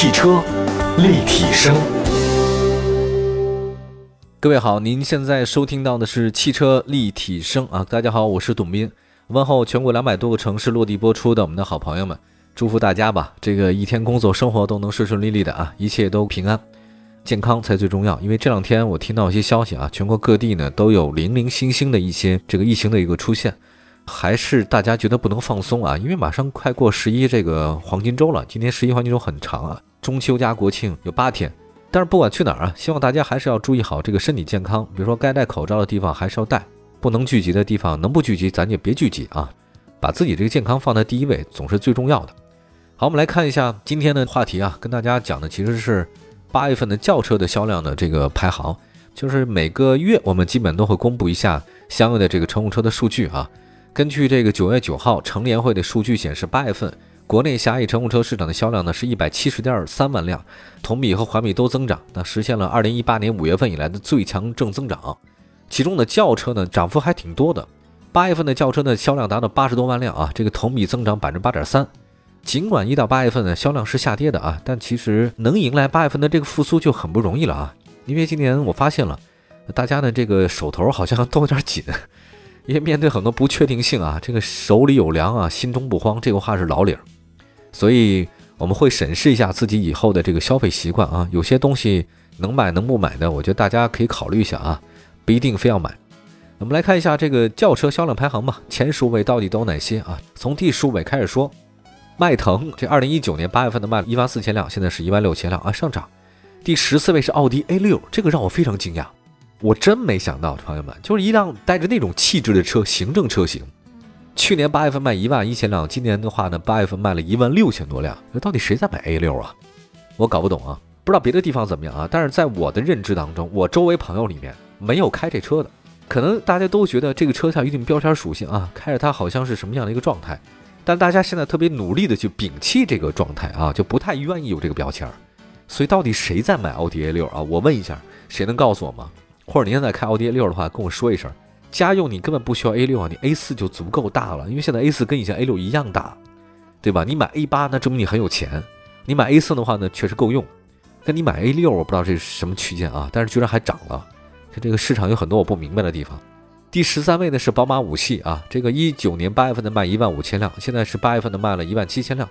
汽车立体声，各位好，您现在收听到的是汽车立体声啊！大家好，我是董斌，问候全国两百多个城市落地播出的我们的好朋友们，祝福大家吧，这个一天工作生活都能顺顺利利的啊，一切都平安，健康才最重要。因为这两天我听到一些消息啊，全国各地呢都有零零星星的一些这个疫情的一个出现。还是大家觉得不能放松啊，因为马上快过十一这个黄金周了。今天十一黄金周很长啊，中秋加国庆有八天。但是不管去哪儿啊，希望大家还是要注意好这个身体健康。比如说该戴口罩的地方还是要戴，不能聚集的地方能不聚集咱就别聚集啊，把自己这个健康放在第一位总是最重要的。好，我们来看一下今天的话题啊，跟大家讲的其实是八月份的轿车的销量的这个排行，就是每个月我们基本都会公布一下相应的这个乘用车的数据啊。根据这个九月九号乘联会的数据显示，八月份国内狭义乘用车市场的销量呢是一百七十点三万辆，同比和环比都增长，那实现了二零一八年五月份以来的最强正增长。其中的轿车呢涨幅还挺多的，八月份的轿车呢销量达到八十多万辆啊，这个同比增长百分之八点三。尽管一到八月份呢销量是下跌的啊，但其实能迎来八月份的这个复苏就很不容易了啊，因为今年我发现了，大家呢这个手头好像都有点紧。因为面对很多不确定性啊，这个手里有粮啊，心中不慌，这个话是老理儿，所以我们会审视一下自己以后的这个消费习惯啊，有些东西能买能不买的，我觉得大家可以考虑一下啊，不一定非要买。我们来看一下这个轿车销量排行吧，前十五位到底都有哪些啊？从第十五位开始说，迈腾这二零一九年八月份的卖一万四千辆，现在是一万六千辆啊，上涨。第十四位是奥迪 A 六，这个让我非常惊讶。我真没想到，朋友们，就是一辆带着那种气质的车，行政车型。去年八月份卖一万一千辆，今年的话呢，八月份卖了一万六千多辆。到底谁在买 A 六啊？我搞不懂啊，不知道别的地方怎么样啊。但是在我的认知当中，我周围朋友里面没有开这车的。可能大家都觉得这个车有一定标签属性啊，开着它好像是什么样的一个状态。但大家现在特别努力的去摒弃这个状态啊，就不太愿意有这个标签。所以到底谁在买奥迪 A 六啊？我问一下，谁能告诉我吗？或者您现在开奥迪 A 六的话，跟我说一声。家用你根本不需要 A 六啊，你 A 四就足够大了。因为现在 A 四跟以前 A 六一样大，对吧？你买 A 八那证明你很有钱。你买 A 四的话呢，确实够用。跟你买 A 六，我不知道这是什么区间啊，但是居然还涨了。这个市场有很多我不明白的地方。第十三位呢是宝马五系啊，这个一九年八月份的卖一万五千辆，现在是八月份的卖了一万七千辆。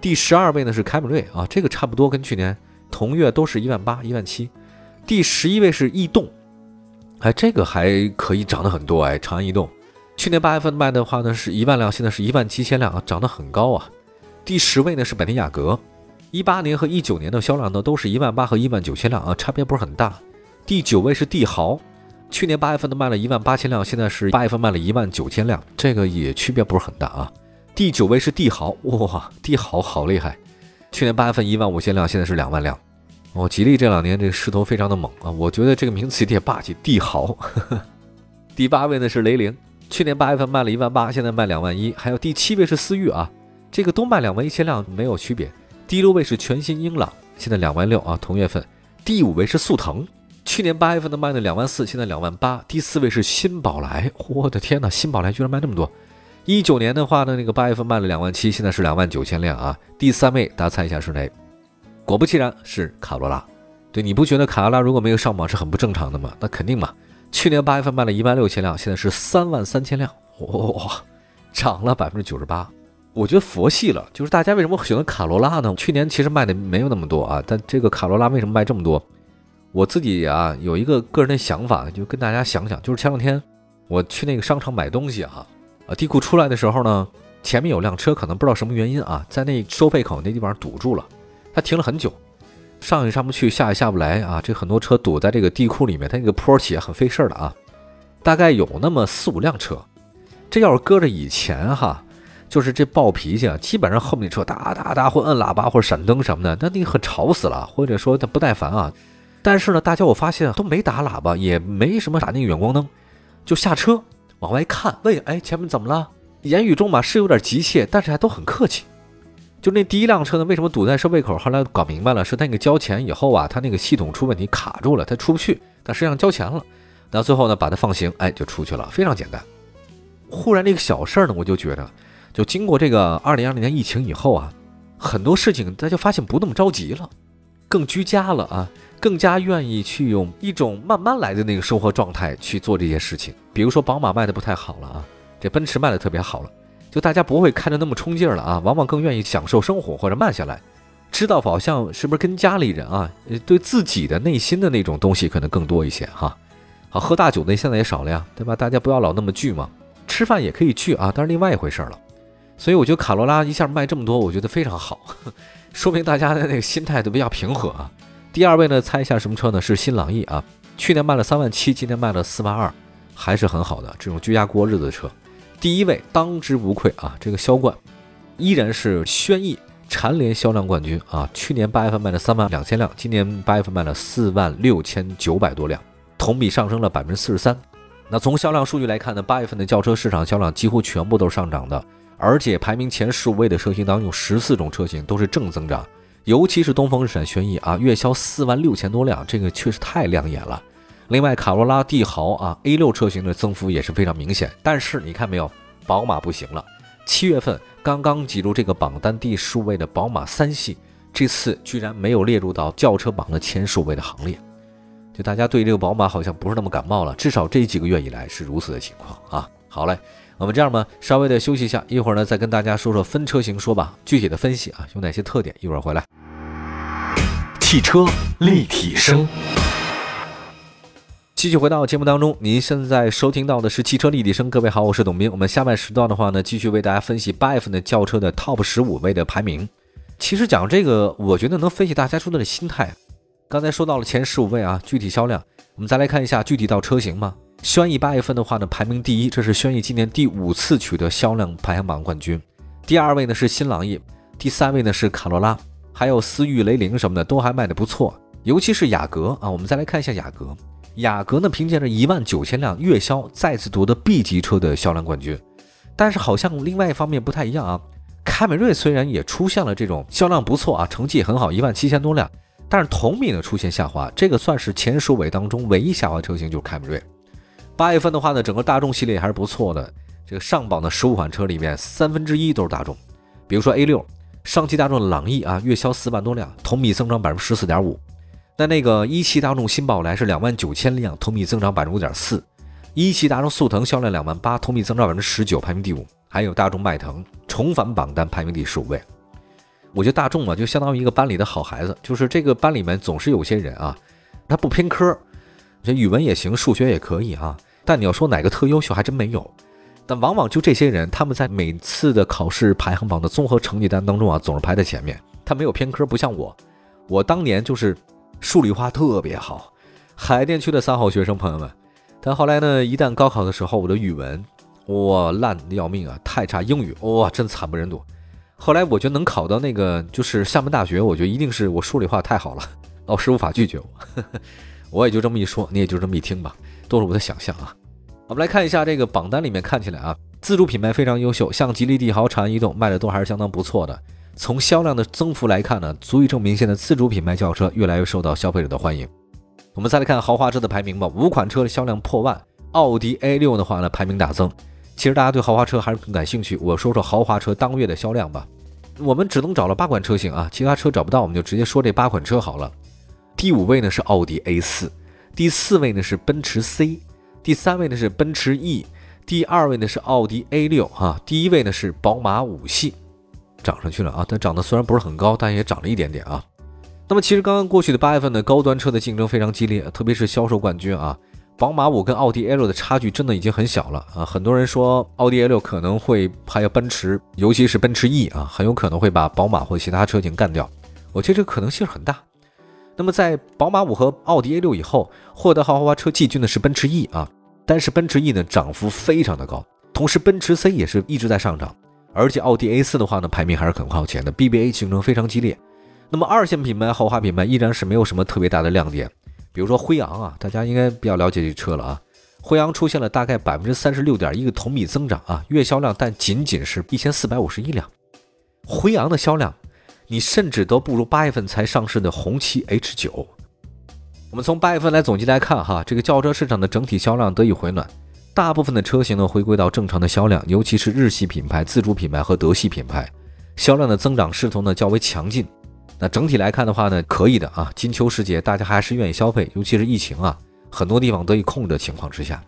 第十二位呢是凯美瑞啊，这个差不多跟去年同月都是一万八、一万七。第十一位是逸动。哎，这个还可以涨得很多哎！长安逸动去年八月份卖的话呢，是一万辆，现在是一万七千辆啊，涨得很高啊。第十位呢是本田雅阁，一八年和一九年的销量呢都是一万八和一万九千辆啊，差别不是很大。第九位是帝豪，去年八月份的卖了一万八千辆，现在是八月份卖了一万九千辆，这个也区别不是很大啊。第九位是帝豪，哇，帝豪好厉害，去年八月份一万五千辆，现在是两万辆。哦，吉利这两年这个势头非常的猛啊！我觉得这个名字有点霸气，帝豪。第八位呢是雷凌，去年八月份卖了一万八，现在卖两万一。还有第七位是思域啊，这个都卖两万一千辆，没有区别。第六位是全新英朗，现在两万六啊，同月份。第五位是速腾，去年八月份的卖了两万四，现在两万八。第四位是新宝来，我的天哪，新宝来居然卖那么多！一九年的话呢，那个八月份卖了两万七，现在是两万九千辆啊。第三位，大家猜一下是哪？果不其然，是卡罗拉。对，你不觉得卡罗拉如果没有上榜是很不正常的吗？那肯定嘛。去年八月份卖了一万六千辆，现在是三万三千辆，哇，涨了百分之九十八。我觉得佛系了，就是大家为什么选择卡罗拉呢？去年其实卖的没有那么多啊，但这个卡罗拉为什么卖这么多？我自己啊有一个个人的想法，就跟大家想想，就是前两天我去那个商场买东西啊，啊，地库出来的时候呢，前面有辆车，可能不知道什么原因啊，在那收费口那地方堵住了。他停了很久，上也上不去，下也下不来啊！这很多车堵在这个地库里面，它那个坡起很费事儿的啊。大概有那么四五辆车，这要是搁着以前哈，就是这暴脾气啊，基本上后面的车哒哒哒或摁喇叭或者闪灯什么的，那你很吵死了，或者说他不耐烦啊。但是呢，大家我发现都没打喇叭，也没什么打那个远光灯，就下车往外看，问哎前面怎么了？言语中嘛是有点急切，但是还都很客气。就那第一辆车呢，为什么堵在收费口？后来搞明白了，是他那个交钱以后啊，他那个系统出问题卡住了，他出不去。但实际上交钱了，那最后呢，把它放行，哎，就出去了，非常简单。忽然这个小事儿呢，我就觉得，就经过这个二零二零年疫情以后啊，很多事情大家发现不那么着急了，更居家了啊，更加愿意去用一种慢慢来的那个生活状态去做这些事情。比如说宝马卖的不太好了啊，这奔驰卖的特别好了，就大家不会看着那么冲劲儿了啊，往往更愿意享受生活或者慢下来，知道好像是不是跟家里人啊，对自己的内心的那种东西可能更多一些哈。好，喝大酒的现在也少了呀，对吧？大家不要老那么聚嘛，吃饭也可以聚啊，但是另外一回事了。所以我觉得卡罗拉一下卖这么多，我觉得非常好，说明大家的那个心态都比较平和啊。第二位呢，猜一下什么车呢？是新朗逸啊，去年卖了三万七，今年卖了四万二，还是很好的这种居家过日子的车。第一位当之无愧啊，这个销冠依然是轩逸，蝉联销量冠军啊。去年八月份卖了三万两千辆，今年八月份卖了四万六千九百多辆。同比上升了百分之四十三。那从销量数据来看呢，八月份的轿车市场销量几乎全部都是上涨的，而且排名前十五位的车型当中，有十四种车型都是正增长。尤其是东风日产轩逸啊，月销四万六千多辆，这个确实太亮眼了。另外，卡罗拉、帝豪啊，A 六车型的增幅也是非常明显。但是你看没有，宝马不行了。七月份刚刚挤入这个榜单第十五位的宝马三系，这次居然没有列入到轿车榜的前十五位的行列。就大家对这个宝马好像不是那么感冒了，至少这几个月以来是如此的情况啊。好嘞，我们这样吧，稍微的休息一下，一会儿呢再跟大家说说分车型说吧，具体的分析啊有哪些特点，一会儿回来。汽车立体声，继续回到节目当中，您现在收听到的是汽车立体声。各位好，我是董斌。我们下半时段的话呢，继续为大家分析八月份的轿车的 TOP 十五位的排名。其实讲这个，我觉得能分析大家说的心态。刚才说到了前十五位啊，具体销量，我们再来看一下具体到车型嘛。轩逸八月份的话呢，排名第一，这是轩逸今年第五次取得销量排行榜冠军。第二位呢是新朗逸，第三位呢是卡罗拉，还有思域、雷凌什么的都还卖的不错。尤其是雅阁啊，我们再来看一下雅阁。雅阁呢凭借着一万九千辆月销，再次夺得 B 级车的销量冠军。但是好像另外一方面不太一样啊，凯美瑞虽然也出现了这种销量不错啊，成绩也很好，一万七千多辆。但是同比呢出现下滑，这个算是前十尾当中唯一下滑车型就是凯美瑞。八月份的话呢，整个大众系列还是不错的，这个上榜的十五款车里面三分之一都是大众。比如说 A 六，上汽大众的朗逸啊，月销四万多辆，同比增长百分之十四点五。那那个一汽大众新宝来是两万九千辆，同比增长百分之五点四。一汽大众速腾销量两万八，同比增长百分之十九，排名第五。还有大众迈腾重返榜单，排名第十五位。我觉得大众嘛，就相当于一个班里的好孩子，就是这个班里面总是有些人啊，他不偏科，这语文也行，数学也可以啊。但你要说哪个特优秀，还真没有。但往往就这些人，他们在每次的考试排行榜的综合成绩单当中啊，总是排在前面。他没有偏科，不像我，我当年就是数理化特别好，海淀区的三好学生，朋友们。但后来呢，一旦高考的时候，我的语文哇烂的要命啊，太差，英语哇真惨不忍睹。后来我觉得能考到那个就是厦门大学，我觉得一定是我数理化太好了，老师无法拒绝我。我也就这么一说，你也就这么一听吧，都是我的想象啊。我们来看一下这个榜单里面看起来啊，自主品牌非常优秀，像吉利帝豪、长安逸动卖的都还是相当不错的。从销量的增幅来看呢，足以证明现在自主品牌轿车越来越受到消费者的欢迎。我们再来看豪华车的排名吧，五款车的销量破万，奥迪 A6 的话呢排名大增。其实大家对豪华车还是更感兴趣，我说说豪华车当月的销量吧。我们只能找了八款车型啊，其他车找不到，我们就直接说这八款车好了。第五位呢是奥迪 A4，第四位呢是奔驰 C，第三位呢是奔驰 E，第二位呢是奥迪 A6 哈，第一位呢是宝马五系，涨上去了啊，它涨得虽然不是很高，但也涨了一点点啊。那么其实刚刚过去的八月份呢，高端车的竞争非常激烈，特别是销售冠军啊。宝马五跟奥迪 A6 的差距真的已经很小了啊！很多人说奥迪 A6 可能会还有奔驰，尤其是奔驰 E 啊，很有可能会把宝马或其他车型干掉。我觉得这个可能性很大。那么在宝马五和奥迪 A6 以后，获得豪华车季军的是奔驰 E 啊，但是奔驰 E 呢涨幅非常的高，同时奔驰 C 也是一直在上涨，而且奥迪 A4 的话呢排名还是很靠前的，BBA 竞争非常激烈。那么二线品牌豪华品牌依然是没有什么特别大的亮点。比如说辉昂啊，大家应该比较了解这车了啊。辉昂出现了大概百分之三十六点一个同比增长啊，月销量但仅仅是一千四百五十一辆。辉昂的销量，你甚至都不如八月份才上市的红旗 H 九。我们从八月份来总结来看哈，这个轿车市场的整体销量得以回暖，大部分的车型呢回归到正常的销量，尤其是日系品牌、自主品牌和德系品牌。销量的增长势头呢较为强劲。那整体来看的话呢，可以的啊。金秋时节，大家还是愿意消费，尤其是疫情啊，很多地方得以控制的情况之下。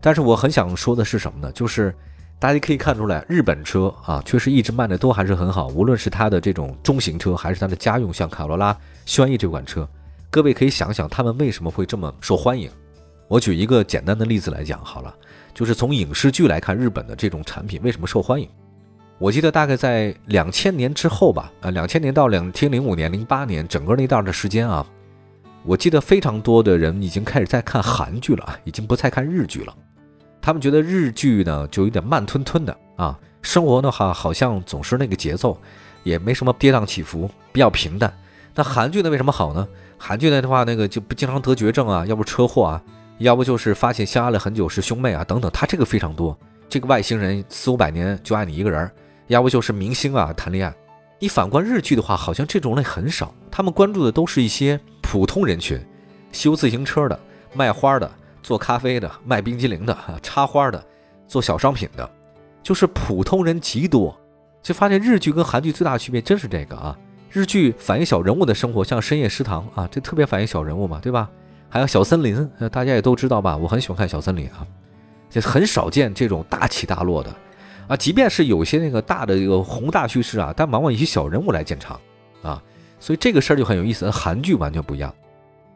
但是我很想说的是什么呢？就是大家可以看出来，日本车啊，确实一直卖的都还是很好，无论是它的这种中型车，还是它的家用，像卡罗拉、轩逸这款车，各位可以想想，他们为什么会这么受欢迎。我举一个简单的例子来讲好了，就是从影视剧来看，日本的这种产品为什么受欢迎。我记得大概在两千年之后吧，呃，两千年到两千零五年、零八年整个那段的时间啊，我记得非常多的人已经开始在看韩剧了，已经不再看日剧了。他们觉得日剧呢就有点慢吞吞的啊，生活的话好像总是那个节奏，也没什么跌宕起伏，比较平淡。那韩剧呢为什么好呢？韩剧的话，那个就不经常得绝症啊，要不车祸啊，要不就是发现相爱了很久是兄妹啊等等，他这个非常多。这个外星人四五百年就爱你一个人。要不就是明星啊谈恋爱，你反观日剧的话，好像这种类很少，他们关注的都是一些普通人群，修自行车的、卖花的、做咖啡的、卖冰激凌的、插花的、做小商品的，就是普通人极多。就发现日剧跟韩剧最大的区别真是这个啊，日剧反映小人物的生活，像深夜食堂啊，这特别反映小人物嘛，对吧？还有小森林，大家也都知道吧？我很喜欢看小森林啊，就很少见这种大起大落的。啊，即便是有些那个大的一个宏大叙事啊，但往往一些小人物来建场，啊，所以这个事儿就很有意思。韩剧完全不一样。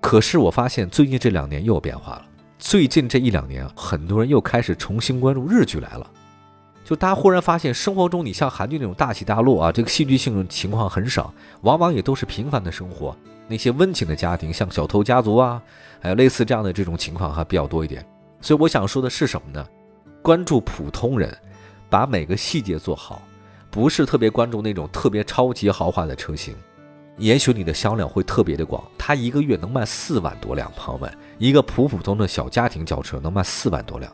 可是我发现最近这两年又有变化了。最近这一两年，很多人又开始重新关注日剧来了。就大家忽然发现，生活中你像韩剧那种大起大落啊，这个戏剧性情况很少，往往也都是平凡的生活，那些温情的家庭，像小偷家族啊，还有类似这样的这种情况还比较多一点。所以我想说的是什么呢？关注普通人。把每个细节做好，不是特别关注那种特别超级豪华的车型，也许你的销量会特别的广。它一个月能卖四万多辆，朋友们，一个普普通的小家庭轿车能卖四万多辆，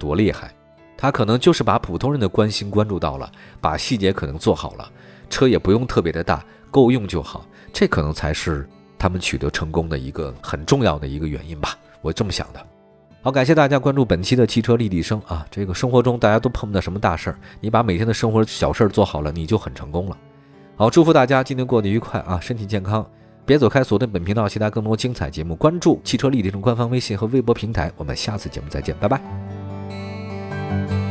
多厉害！他可能就是把普通人的关心关注到了，把细节可能做好了，车也不用特别的大，够用就好。这可能才是他们取得成功的一个很重要的一个原因吧，我这么想的。好，感谢大家关注本期的汽车立体声啊！这个生活中大家都碰不到什么大事儿，你把每天的生活小事儿做好了，你就很成功了。好，祝福大家今天过得愉快啊，身体健康，别走开，锁定本频道其他更多精彩节目，关注汽车立体声官方微信和微博平台，我们下次节目再见，拜拜。